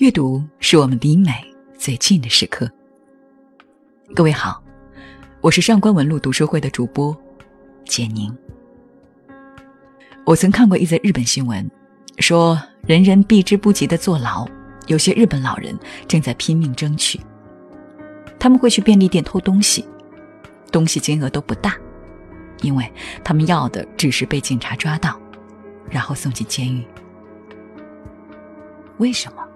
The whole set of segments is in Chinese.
阅读是我们离美最近的时刻。各位好，我是上官文路读书会的主播简宁。我曾看过一则日本新闻，说人人避之不及的坐牢，有些日本老人正在拼命争取。他们会去便利店偷东西，东西金额都不大，因为他们要的只是被警察抓到，然后送进监狱。为什么？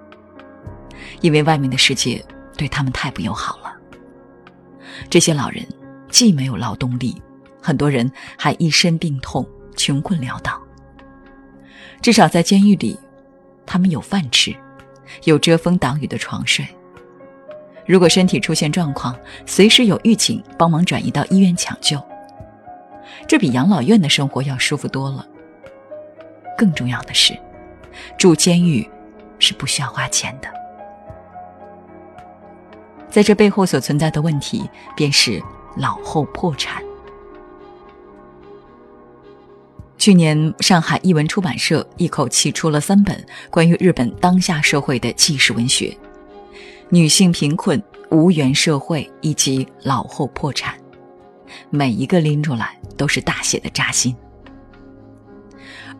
因为外面的世界对他们太不友好了。这些老人既没有劳动力，很多人还一身病痛，穷困潦倒。至少在监狱里，他们有饭吃，有遮风挡雨的床睡。如果身体出现状况，随时有狱警帮忙转移到医院抢救。这比养老院的生活要舒服多了。更重要的是，住监狱是不需要花钱的。在这背后所存在的问题，便是老后破产。去年，上海译文出版社一口气出了三本关于日本当下社会的纪实文学：《女性贫困、无缘社会以及老后破产》，每一个拎出来都是大写的扎心。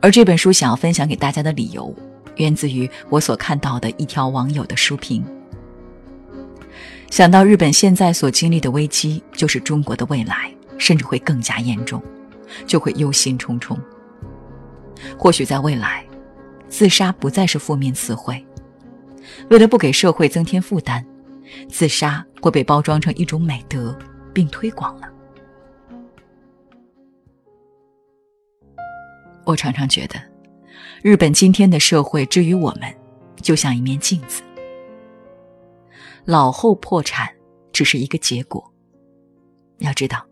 而这本书想要分享给大家的理由，源自于我所看到的一条网友的书评。想到日本现在所经历的危机，就是中国的未来，甚至会更加严重，就会忧心忡忡。或许在未来，自杀不再是负面词汇，为了不给社会增添负担，自杀会被包装成一种美德，并推广了。我常常觉得，日本今天的社会之于我们，就像一面镜子。老后破产只是一个结果。要知道，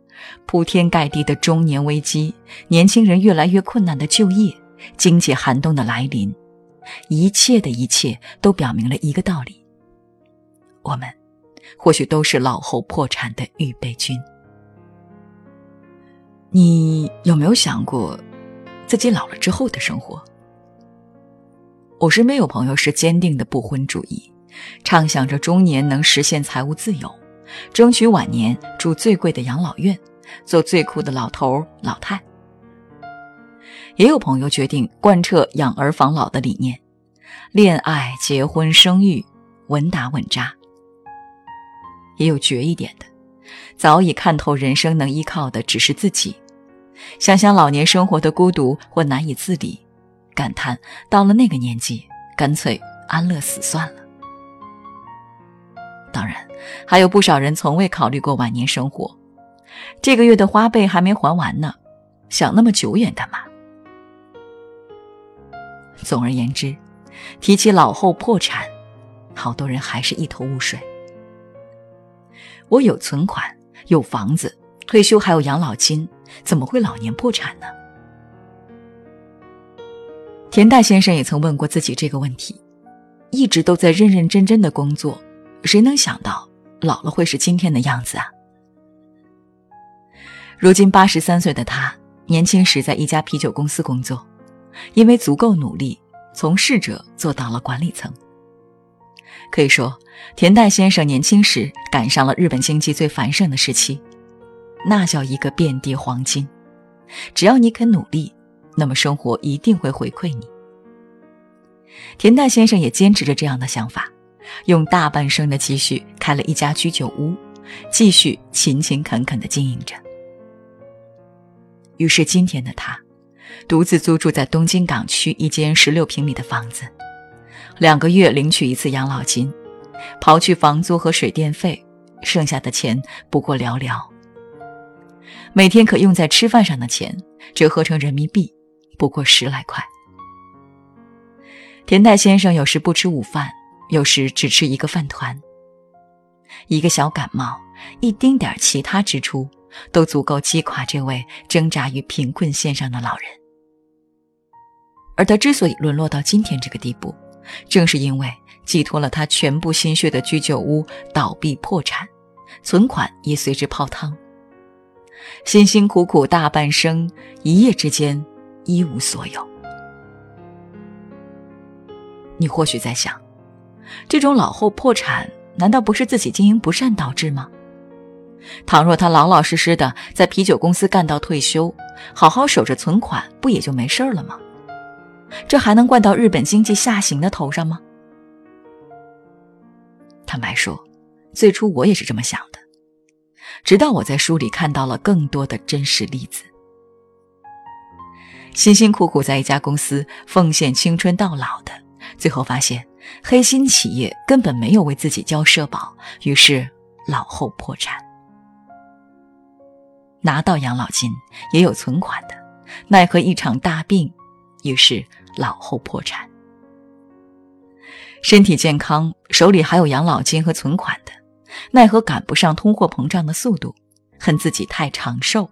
铺天盖地的中年危机，年轻人越来越困难的就业，经济寒冬的来临，一切的一切都表明了一个道理：我们或许都是老后破产的预备军。你有没有想过自己老了之后的生活？我身边有朋友是坚定的不婚主义。畅想着中年能实现财务自由，争取晚年住最贵的养老院，做最酷的老头老太。也有朋友决定贯彻养儿防老的理念，恋爱、结婚、生育，稳打稳扎。也有绝一点的，早已看透人生能依靠的只是自己，想想老年生活的孤独或难以自理，感叹到了那个年纪，干脆安乐死算了。当然，还有不少人从未考虑过晚年生活。这个月的花呗还没还完呢，想那么久远干嘛？总而言之，提起老后破产，好多人还是一头雾水。我有存款，有房子，退休还有养老金，怎么会老年破产呢？田代先生也曾问过自己这个问题，一直都在认认真真的工作。谁能想到老了会是今天的样子啊？如今八十三岁的他，年轻时在一家啤酒公司工作，因为足够努力，从侍者做到了管理层。可以说，田代先生年轻时赶上了日本经济最繁盛的时期，那叫一个遍地黄金。只要你肯努力，那么生活一定会回馈你。田代先生也坚持着这样的想法。用大半生的积蓄开了一家居酒屋，继续勤勤恳恳地经营着。于是今天的他，独自租住在东京港区一间十六平米的房子，两个月领取一次养老金，刨去房租和水电费，剩下的钱不过寥寥。每天可用在吃饭上的钱，折合成人民币，不过十来块。田代先生有时不吃午饭。有时只吃一个饭团，一个小感冒，一丁点其他支出，都足够击垮这位挣扎于贫困线上的老人。而他之所以沦落到今天这个地步，正是因为寄托了他全部心血的居酒屋倒闭破产，存款也随之泡汤。辛辛苦苦大半生，一夜之间一无所有。你或许在想。这种老后破产难道不是自己经营不善导致吗？倘若他老老实实的在啤酒公司干到退休，好好守着存款，不也就没事了吗？这还能怪到日本经济下行的头上吗？坦白说，最初我也是这么想的，直到我在书里看到了更多的真实例子。辛辛苦苦在一家公司奉献青春到老的，最后发现黑心企业根本没有为自己交社保，于是老后破产。拿到养老金也有存款的，奈何一场大病，于是老后破产。身体健康，手里还有养老金和存款的，奈何赶不上通货膨胀的速度，恨自己太长寿，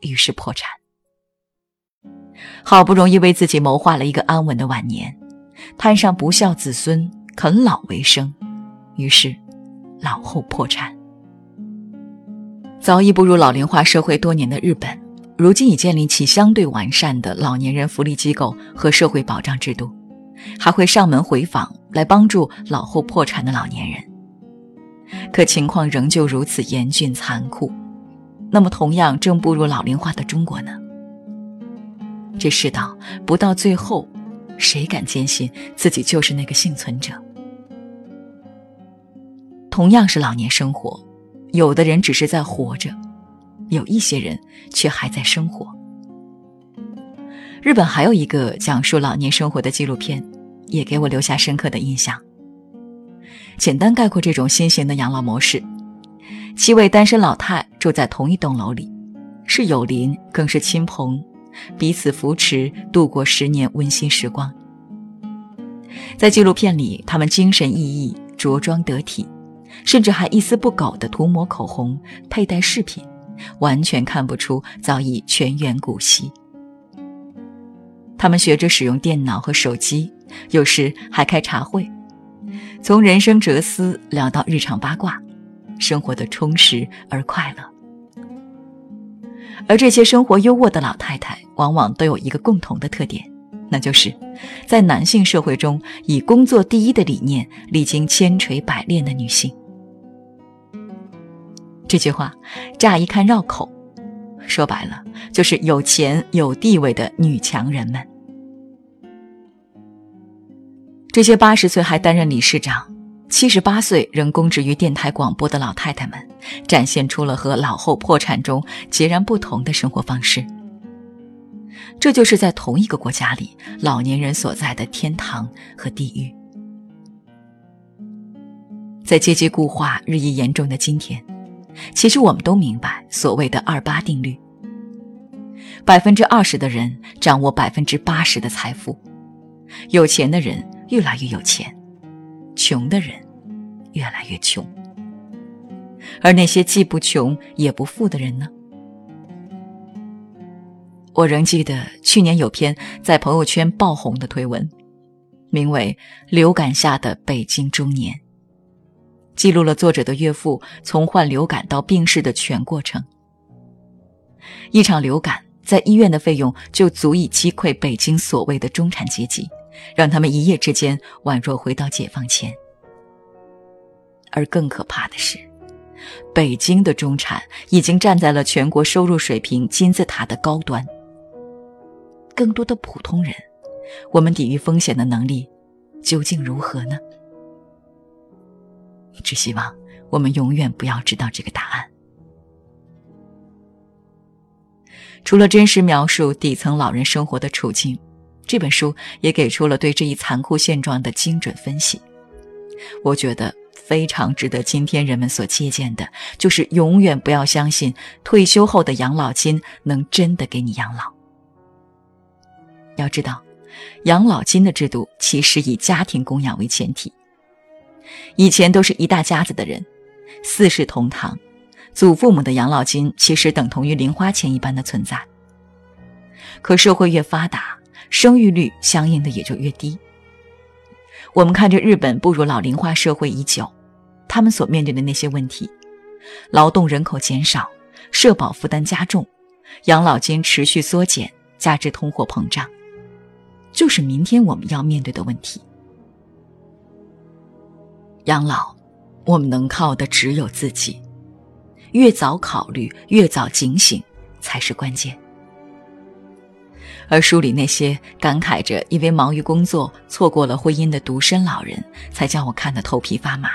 于是破产。好不容易为自己谋划了一个安稳的晚年，摊上不孝子孙啃老为生，于是老后破产。早已步入老龄化社会多年的日本，如今已建立起相对完善的老年人福利机构和社会保障制度，还会上门回访来帮助老后破产的老年人。可情况仍旧如此严峻残酷，那么同样正步入老龄化的中国呢？这世道不到最后，谁敢坚信自己就是那个幸存者？同样是老年生活。有的人只是在活着，有一些人却还在生活。日本还有一个讲述老年生活的纪录片，也给我留下深刻的印象。简单概括这种新型的养老模式：七位单身老太住在同一栋楼里，是友邻，更是亲朋，彼此扶持，度过十年温馨时光。在纪录片里，他们精神奕奕，着装得体。甚至还一丝不苟地涂抹口红、佩戴饰品，完全看不出早已全员古稀。他们学着使用电脑和手机，有时还开茶会，从人生哲思聊到日常八卦，生活的充实而快乐。而这些生活优渥的老太太，往往都有一个共同的特点，那就是在男性社会中以工作第一的理念历经千锤百炼的女性。这句话乍一看绕口，说白了就是有钱有地位的女强人们。这些八十岁还担任理事长、七十八岁仍供职于电台广播的老太太们，展现出了和老后破产中截然不同的生活方式。这就是在同一个国家里，老年人所在的天堂和地狱。在阶级固化日益严重的今天。其实我们都明白所谓的“二八定律”：百分之二十的人掌握百分之八十的财富，有钱的人越来越有钱，穷的人越来越穷。而那些既不穷也不富的人呢？我仍记得去年有篇在朋友圈爆红的推文，名为《流感下的北京中年》。记录了作者的岳父从患流感到病逝的全过程。一场流感在医院的费用就足以击溃北京所谓的中产阶级，让他们一夜之间宛若回到解放前。而更可怕的是，北京的中产已经站在了全国收入水平金字塔的高端。更多的普通人，我们抵御风险的能力究竟如何呢？只希望我们永远不要知道这个答案。除了真实描述底层老人生活的处境，这本书也给出了对这一残酷现状的精准分析。我觉得非常值得今天人们所借鉴的，就是永远不要相信退休后的养老金能真的给你养老。要知道，养老金的制度其实以家庭供养为前提。以前都是一大家子的人，四世同堂，祖父母的养老金其实等同于零花钱一般的存在。可社会越发达，生育率相应的也就越低。我们看着日本步入老龄化社会已久，他们所面对的那些问题：劳动人口减少，社保负担加重，养老金持续缩减，加之通货膨胀，就是明天我们要面对的问题。养老，我们能靠的只有自己。越早考虑，越早警醒，才是关键。而书里那些感慨着因为忙于工作错过了婚姻的独身老人，才叫我看得头皮发麻。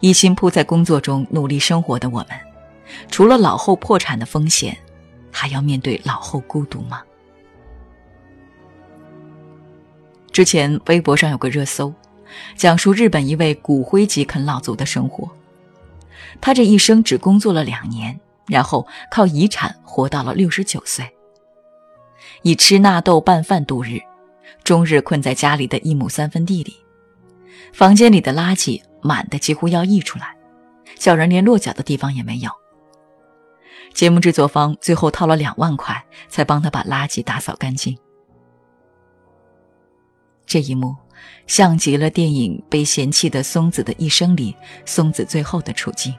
一心扑在工作中努力生活的我们，除了老后破产的风险，还要面对老后孤独吗？之前微博上有个热搜，讲述日本一位骨灰级啃老族的生活。他这一生只工作了两年，然后靠遗产活到了六十九岁。以吃纳豆拌饭度日，终日困在家里的一亩三分地里，房间里的垃圾满的几乎要溢出来，叫人连落脚的地方也没有。节目制作方最后掏了两万块，才帮他把垃圾打扫干净。这一幕，像极了电影《被嫌弃的松子的一生》里松子最后的处境。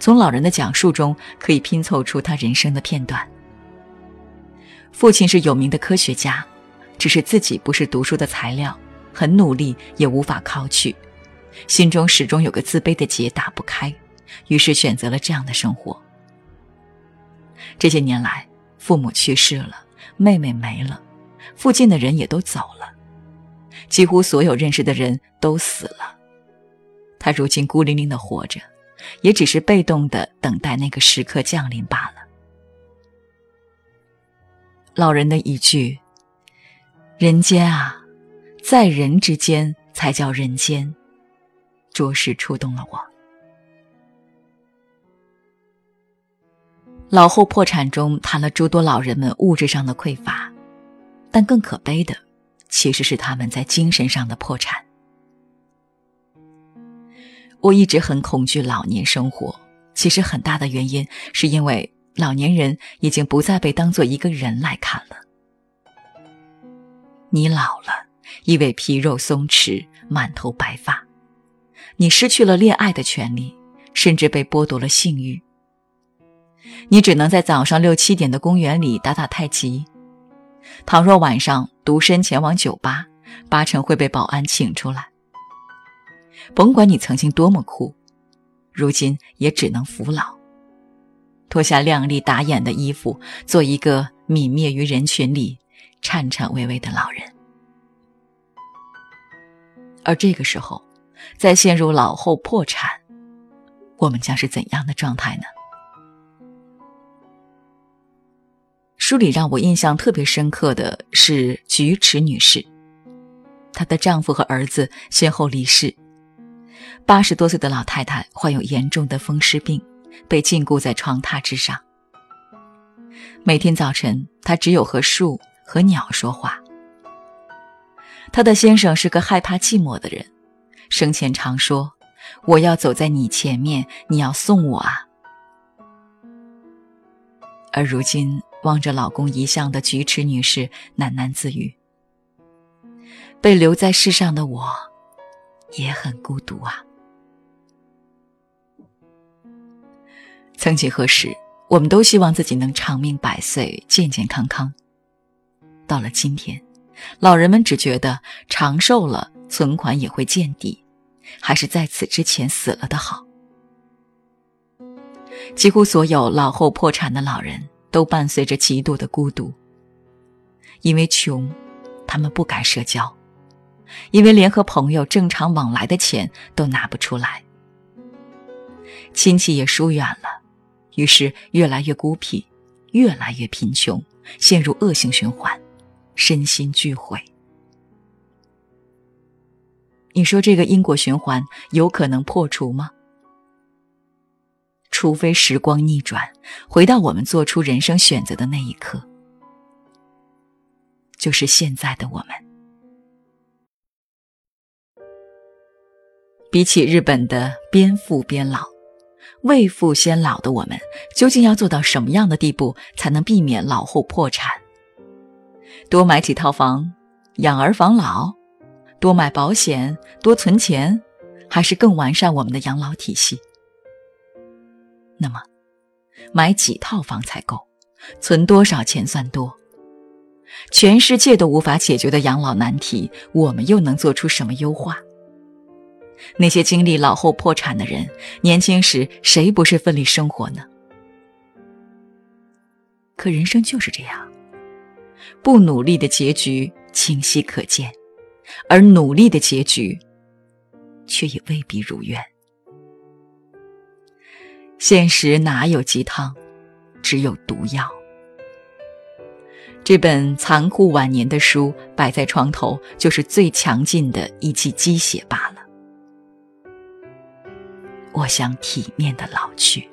从老人的讲述中，可以拼凑出他人生的片段。父亲是有名的科学家，只是自己不是读书的材料，很努力也无法考取，心中始终有个自卑的结打不开，于是选择了这样的生活。这些年来，父母去世了，妹妹没了，附近的人也都走了，几乎所有认识的人都死了，他如今孤零零的活着，也只是被动的等待那个时刻降临罢了。老人的一句：“人间啊，在人之间才叫人间”，着实触动了我。老后破产中谈了诸多老人们物质上的匮乏，但更可悲的，其实是他们在精神上的破产。我一直很恐惧老年生活，其实很大的原因是因为。老年人已经不再被当做一个人来看了。你老了，因为皮肉松弛，满头白发，你失去了恋爱的权利，甚至被剥夺了性欲。你只能在早上六七点的公园里打打太极。倘若晚上独身前往酒吧，八成会被保安请出来。甭管你曾经多么酷，如今也只能服老。脱下靓丽打眼的衣服，做一个泯灭于人群里、颤颤巍巍的老人。而这个时候，再陷入老后破产，我们将是怎样的状态呢？书里让我印象特别深刻的是菊池女士，她的丈夫和儿子先后离世，八十多岁的老太太患有严重的风湿病。被禁锢在床榻之上。每天早晨，她只有和树和鸟说话。她的先生是个害怕寂寞的人，生前常说：“我要走在你前面，你要送我啊。”而如今，望着老公遗像的菊池女士喃喃自语：“被留在世上的我，也很孤独啊。”曾几何时，我们都希望自己能长命百岁、健健康康。到了今天，老人们只觉得长寿了，存款也会见底，还是在此之前死了的好。几乎所有老后破产的老人都伴随着极度的孤独。因为穷，他们不敢社交；因为连和朋友正常往来的钱都拿不出来，亲戚也疏远了。于是越来越孤僻，越来越贫穷，陷入恶性循环，身心俱毁。你说这个因果循环有可能破除吗？除非时光逆转，回到我们做出人生选择的那一刻，就是现在的我们。比起日本的边富边老。未富先老的我们，究竟要做到什么样的地步，才能避免老后破产？多买几套房，养儿防老；多买保险，多存钱，还是更完善我们的养老体系？那么，买几套房才够？存多少钱算多？全世界都无法解决的养老难题，我们又能做出什么优化？那些经历老后破产的人，年轻时谁不是奋力生活呢？可人生就是这样，不努力的结局清晰可见，而努力的结局却也未必如愿。现实哪有鸡汤，只有毒药。这本残酷晚年的书摆在床头，就是最强劲的一剂鸡血罢了。我想体面的老去。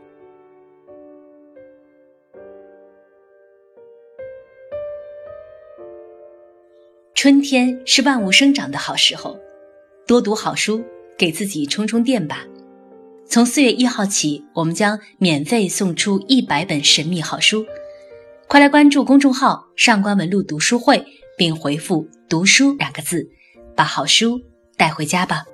春天是万物生长的好时候，多读好书，给自己充充电吧。从四月一号起，我们将免费送出一百本神秘好书，快来关注公众号“上官文露读书会”，并回复“读书”两个字，把好书带回家吧。